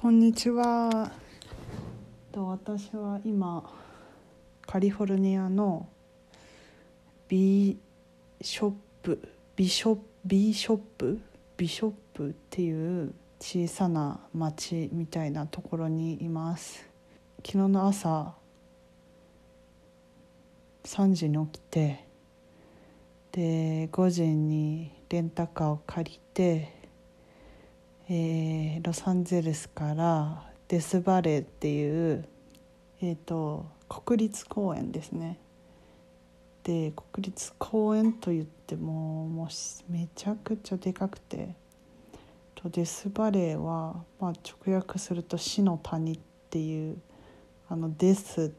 こんにちは。と私は今カリフォルニアのビショップビショビショップビショップっていう小さな町みたいなところにいます。昨日の朝3時に起きてで5時にレンタカーを借りて、えーロサンゼルスからデスバレーっていう、えー、と国立公園ですね。で国立公園といってももうめちゃくちゃでかくてとデスバレーは、まあ、直訳すると死の谷っていうあのデス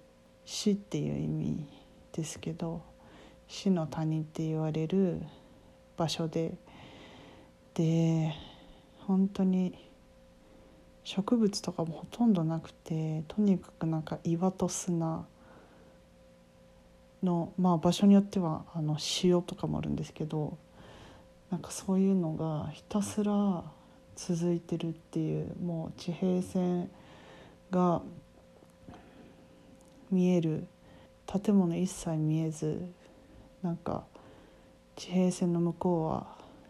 死っていう意味ですけど死の谷って言われる場所でで本当に植物とかもほとんどなくてとにかくなんか岩と砂のまあ場所によってはあの塩とかもあるんですけどなんかそういうのがひたすら続いてるっていうもう地平線が見える建物一切見えずなんか地平線の向こうは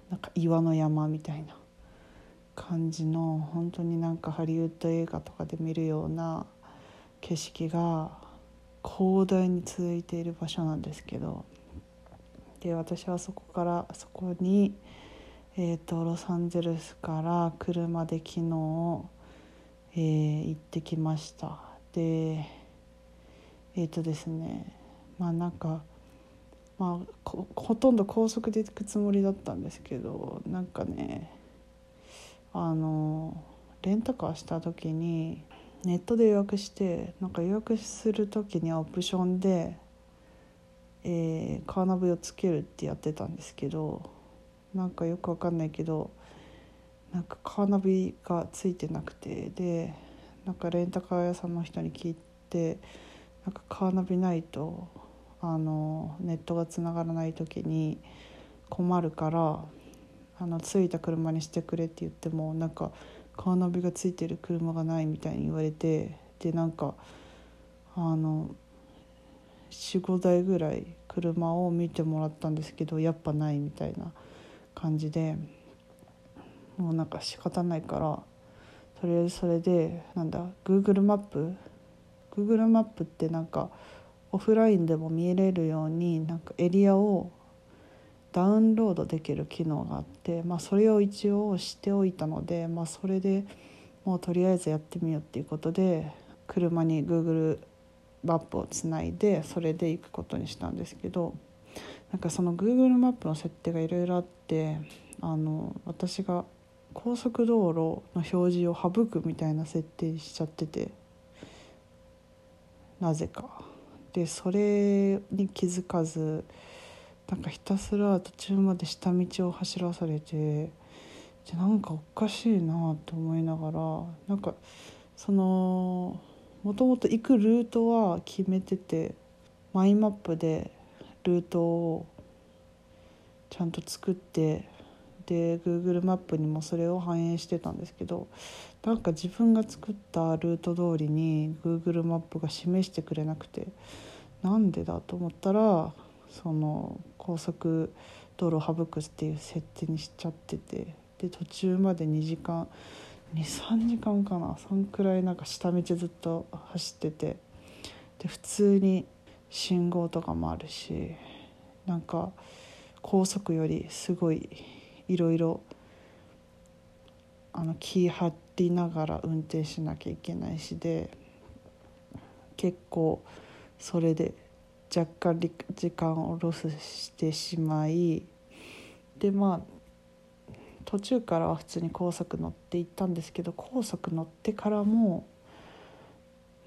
なんか岩の山みたいな感じの本当になんかハリウッド映画とかで見るような景色が広大に続いている場所なんですけど。で私はそこからそこに、えー、とロサンゼルスから車で昨日、えー行ってきました。でえっ、とですねまあなんかまあほとんど高速で行くつもりだったんですけどなんかねあのレンタカーした時にネットで予約してなんか予約する時にはオプションで、えーカーナビをつけるってやってたんですけどなんかよくわかんないけどなんかカーナビがついてなくてでなんかレンタカー屋さんの人に聞いてなんかカーナビないとあのネットがつながらない時に困るからあのついた車にしてくれって言ってもなんかカーナビがついてる車がないみたいに言われてでなんかあの45台ぐらい車を見てもらったんですけどやっぱないみたいな感じでもうなんか仕方ないからとりあえずそれでなんだ Google マップ Google マップってなんかオフラインでも見れるようになんかエリアをダウンロードできる機能があって、まあ、それを一応しておいたので、まあ、それでもうとりあえずやってみようっていうことで車に Google マップをつないでそれで行くことにしたんですけどなんかその Google マップの設定がいろいろあってあの私が高速道路の表示を省くみたいな設定しちゃっててなぜか。でそれに気づかずなんかひたすら途中まで下道を走らされてでなんかおかしいなと思いながらなんかそのもともと行くルートは決めててマイマップでルートをちゃんと作ってで Google マップにもそれを反映してたんですけどなんか自分が作ったルート通りに Google マップが示してくれなくてなんでだと思ったらその高速道路を省くっていう設定にしちゃっててで途中まで2時間23時間かな？そんくらいなんか下道ずっと走っててで普通に信号とかもあるしなんか高速よりすごいいろいろあの気張りながら運転しなきゃいけないしで結構それで若干時間をロスしてしまいでまあ途中からは普通に高速乗って行ったんですけど高速乗ってからも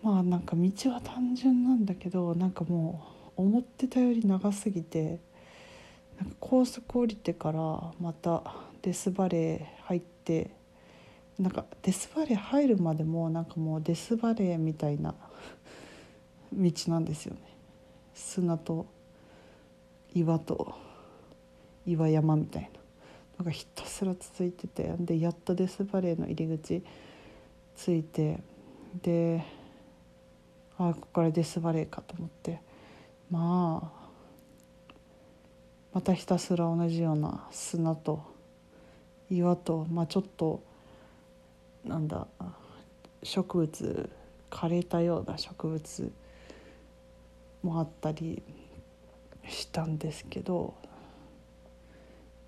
まあなんか道は単純なんだけどなんかもう思ってたより長すぎてなんか高速降りてからまたデスバレー入ってなんかデスバレー入るまでもなんかもうデスバレーみたいな道なんですよね。砂と岩と岩山みたいな。のがひたすら続いててでやっとデスバレーの入り口着いてであここからデスバレーかと思って。まあまたひたすら同じような砂と岩と、まあ、ちょっとなんだ植物枯れたような植物もあったりしたんですけど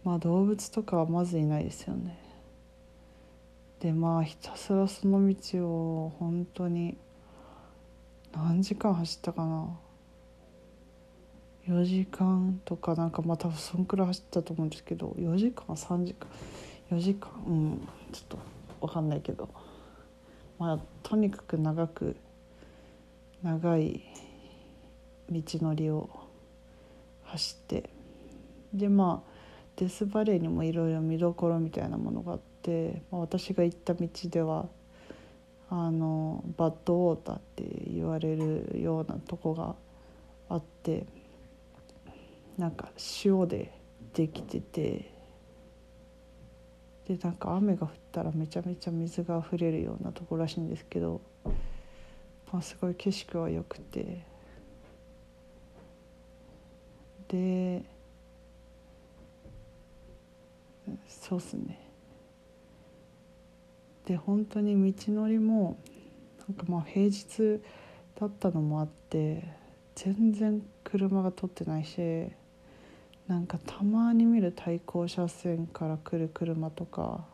まあ動物とかはまずいないですよね。でまあひたすらその道を本当に何時間走ったかな4時間とかなんかまあ多分そんくらい走ったと思うんですけど4時間3時間4時間うんちょっと分かんないけどまあとにかく長く長い道のりを走ってでまあデスバレーにもいろいろ見どころみたいなものがあって、まあ、私が行った道ではあのバッドウォーターって言われるようなとこがあってなんか塩でできててでなんか雨が降ったらめちゃめちゃ水が溢れるようなとこらしいんですけど、まあ、すごい景色は良くてでそうっすね。で本当に道のりもなんかまあ平日だったのもあって全然車が通ってないしなんかたまに見る対向車線から来る車とか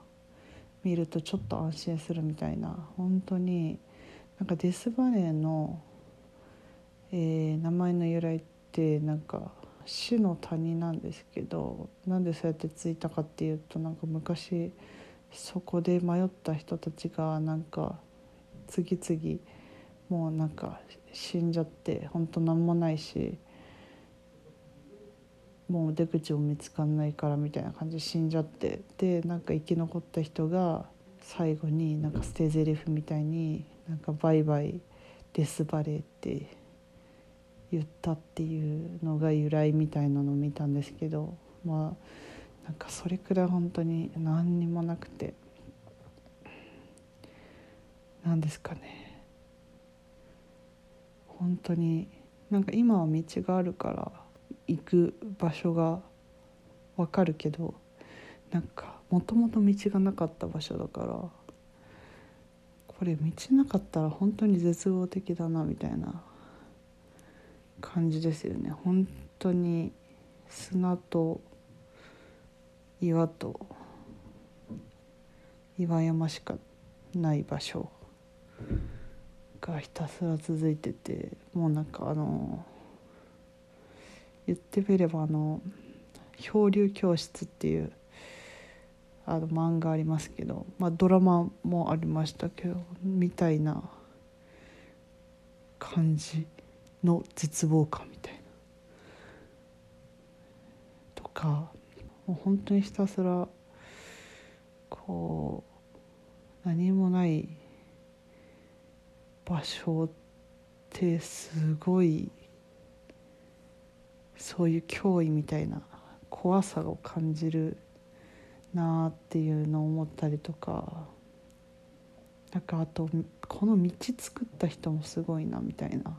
見るとちょっと安心するみたいな本当になんかデスバレーの、えー、名前の由来ってなんか死の谷なんですけどなんでそうやってついたかっていうとなんか昔そこで迷った人たちがなんか次々もうなんか死んじゃって本当何もないし。もう出口も見つかんないからみたいな感じで死んじゃってでなんか生き残った人が最後になんか捨て台詞みたいになんか「バイバイデスバレー」って言ったっていうのが由来みたいなのを見たんですけどまあなんかそれくらい本当に何にもなくて。何ですかね。本当になんか今は道があるから行く場所が分かるけどなんかもともと道がなかった場所だからこれ道なかったら本当に絶望的だなみたいな。感じですよね。本当に砂と岩と岩山しかない場所がひたすら続いててもうなんかあの言ってみればあの「漂流教室」っていうあの漫画ありますけど、まあ、ドラマもありましたけどみたいな感じ。の絶望感みたいな。とかもう本当にひたすらこう何もない場所ってすごいそういう脅威みたいな怖さを感じるなあっていうのを思ったりとかなんかあとこの道作った人もすごいなみたいな。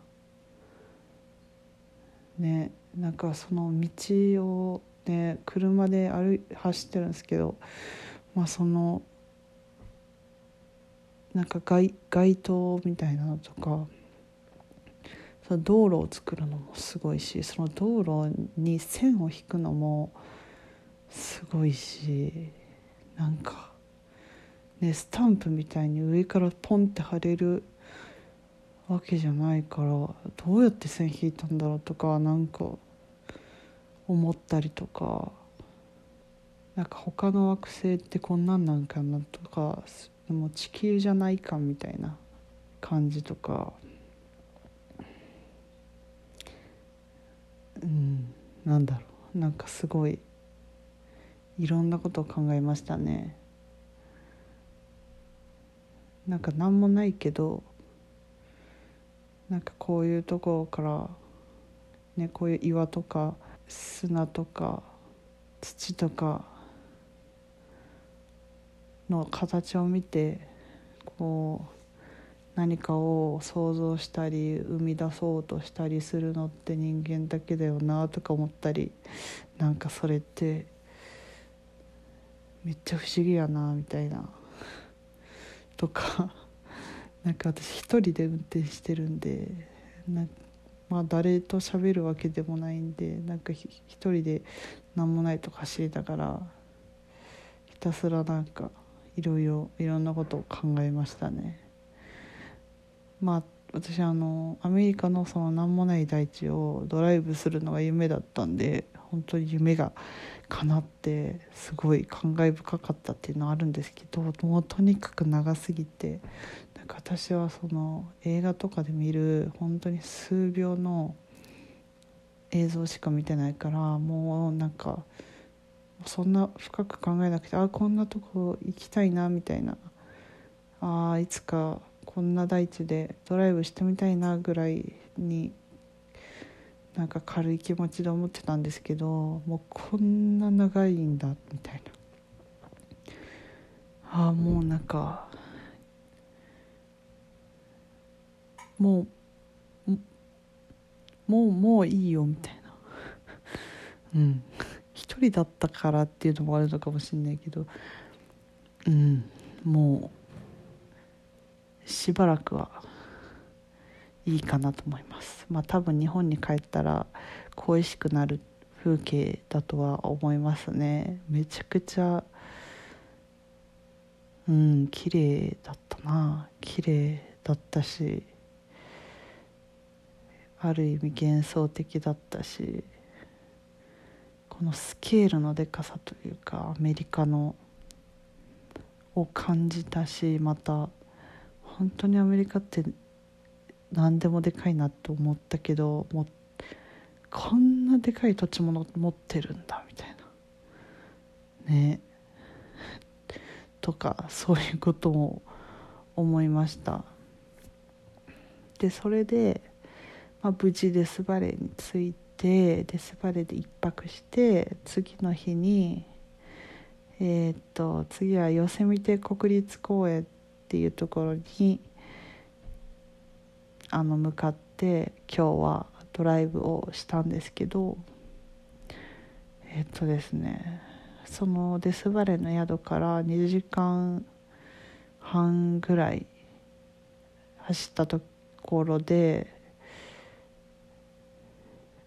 ねなんかその道をね車で歩走ってるんですけどまあそのなんか街街灯みたいなのとかその道路を作るのもすごいしその道路に線を引くのもすごいしなんかねスタンプみたいに上からポンって貼れるわけじゃないからどうやって線引いたんだろうとかなんか思ったりとかなんか他の惑星ってこんなんなんかなとかも地球じゃないかみたいな感じとか。うんなんだろう。なんかすごいいろんなことを考えましたね。なんか何もないけどなんかこういうところからねこういう岩とか砂とか土とかの形を見てこう何かを想像したり生み出そうとしたりするのって人間だけだよなとか思ったりなんかそれってめっちゃ不思議やなみたいなとかなんか私一人で運転してるんでなまあ誰と喋るわけでもないんでなんか一人で何もないとか走りながらひたすらなんかいろいろいろんなことを考えましたね。まあ私あのアメリカのその何もない大地をドライブするのが夢だったんで本当に夢が叶ってすごい感慨深かったっていうのはあるんですけどもうとにかく長すぎて私はその映画とかで見る本当に数秒の映像しか見てないからもうなんかそんな深く考えなくてあこんなとこ行きたいなみたいなあいつかこんな大地でドライブしてみたいなぐらいになんか軽い気持ちで思ってたんですけどもうこんな長いんだみたいなああもうなんかもうもうもういいよみたいな。うん。一人だったからっていうのもあるのかもしれないけど。うん。もうしばらくはいいかなと思います。まあ多分日本に帰ったら恋しくなる風景だとは思いますね。めちゃくちゃうん綺麗だったな。綺麗だったしある意味幻想的だったしこのスケールのでかさというかアメリカのを感じたしまた本当にアメリカって何でもでかいなと思ったけどもこんなでかい土地も持ってるんだみたいな。ね。とかそういうことも思いました。でそれで、まあ、無事デスバレーに着いてデスバレーで1泊して次の日にえー、っと次はヨセミテ国立公園っていうところにあの向かって今日はドライブをしたんですけどえっとですねそのデスバレーの宿から2時間半ぐらい走ったところで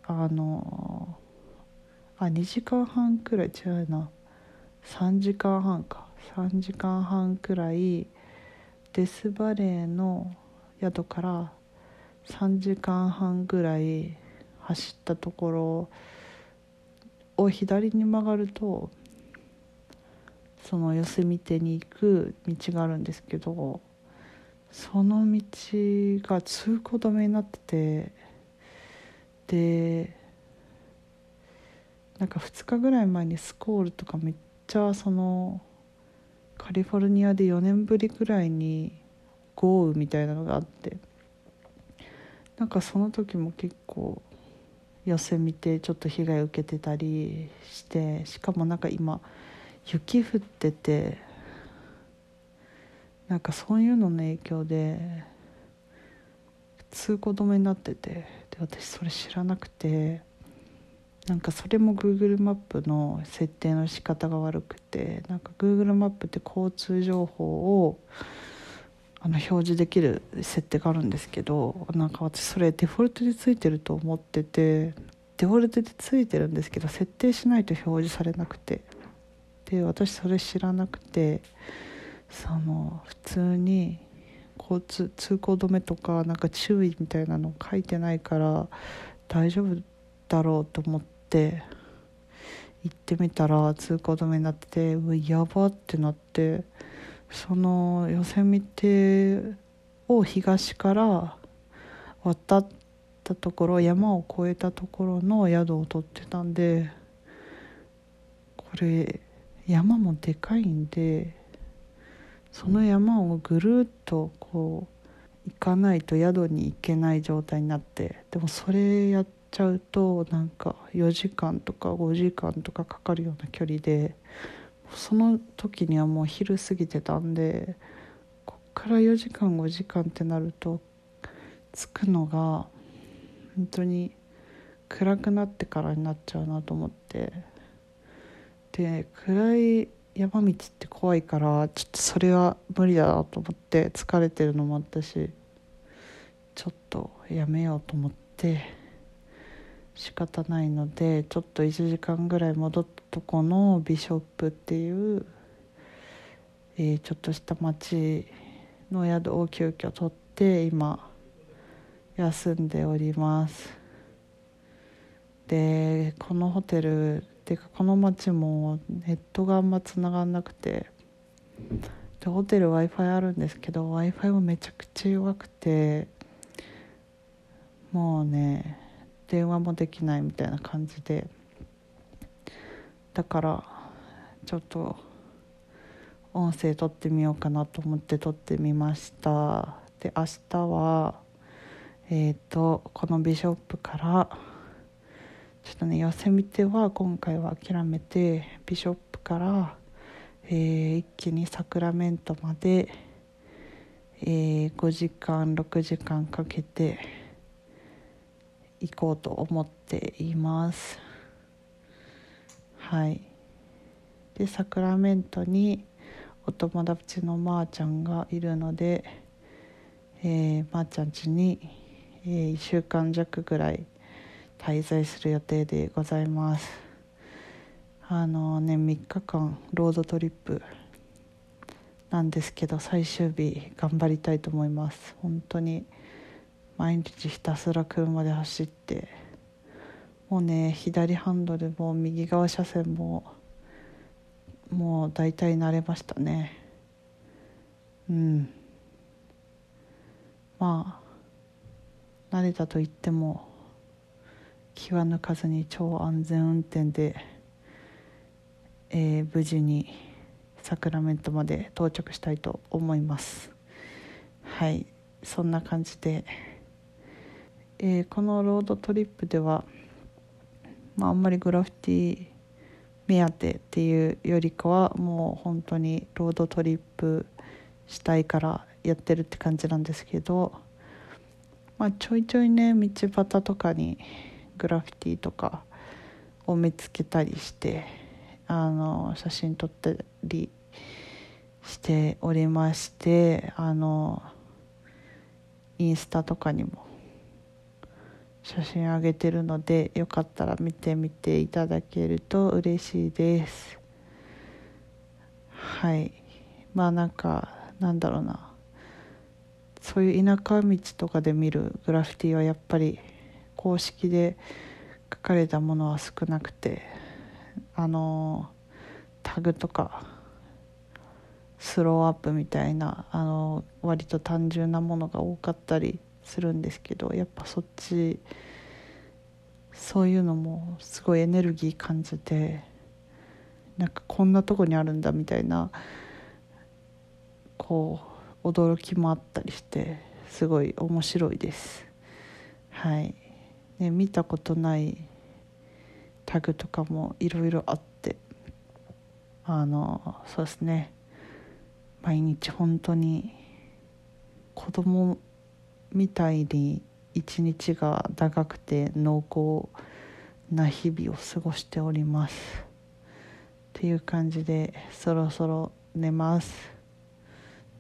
あのあ2時間半くらい違うな。3時間半か。3時間半くらいデスバレーの宿から3時間半ぐらい走ったところを左に曲がるとそのヨセミテに行く道があるんですけどその道が通行止めになっててでなんか2日ぐらい前にスコールとかめっちゃそのカリフォルニアで4年ぶりくらいに豪雨みたいなのがあってなんかその時も結構寄せ見てちょっと被害受けてたりしてしかもなんか今雪降っててなんかそういうのの影響で通行止めになっててで私それ知らなくてなんかそれも Google マップの設定の仕方が悪くてなんか Google マップって交通情報をあの表示できる設定があるんですけどなんか私それデフォルトでついてると思っててデフォルトでついてるんですけど設定しないと表示されなくてで私それ知らなくてその普通に交通通行止めとかなんか注意みたいなの書いてないから大丈夫だろうと思って行ってみたら通行止めになっててうわやばってなってそのヨセミテを東から渡ったところ山を越えたところの宿を取ってたんでこれ山もでかいんでその山をぐるっとこう行かないと宿に行けない状態になってでもそれやっちゃうとなんか4時間とか5時間とかかかるような距離でその時にはもう昼過ぎてたんでこっから4時間5時間ってなると着くのが本当に暗くなってからになっちゃうなと思って。で暗い山道って怖いからちょっとそれは無理だなと思って疲れてるのもあったしちょっとやめようと思って仕方ないのでちょっと1時間ぐらい戻ったとこのビショップっていう、えー、ちょっとした町の宿を急遽取って今休んでおります。でこのホテルていうかこの町もネットがあんまつながんなくてでホテル w i f i あるんですけど w i f i もめちゃくちゃ弱くてもうね電話もできないみたいな感じでだからちょっと音声撮ってみようかなと思って撮ってみました。で明日はえっ、ー、とこのビショップからちょっとね寄せ見ては今回は諦めてビショップから、えー、一気にサクラメントまで、えー、5時間6時間かけて行こうと思っています。はい。でサクラメントにお友達のまーちゃんがいるので、えー、まーちゃん家に、えー、1週間弱ぐらい滞在する予定でございます。あのね3日間ロードトリップなんですけど最終日頑張りたいと思います。本当に毎日ひたすら車で走ってもうね左ハンドルも右側車線ももう大体慣れましたね。うん。まあ慣れたと言っても気は抜かずに超安全運転で、えー、無事にサクラメントまで到着したいと思います。はい。そんな感じでえー、このロードトリップでは、まあ、あんまりグラフィティ目当てっていうよりかはもう本当にロードトリップしたいからやってるって感じなんですけど、まあ、ちょいちょいね道端とかにグラフィティとかを見つけたりしてあの写真撮ったりしておりましてあのインスタとかにも写真あげてるのでよかったら見てみていただけると嬉しいです。はい。まあなんかなんだろうな。そういう田舎道とかで見るグラフィティはやっぱり公式で書かれたものは少なくてあのタグとかスローアップみたいなあの割と単純なものが多かったりするんですけどやっぱそっちそういうのもすごいエネルギー感じてなんかこんなとこにあるんだみたいなこう驚きもあったりしてすごい面白いです。はい。ね見たことないタグとかもいろいろあってあのそうですね。毎日本当に子供みたいに一日が長くて濃厚な日々を過ごしております。っていう感じでそろそろ寝ます。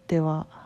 では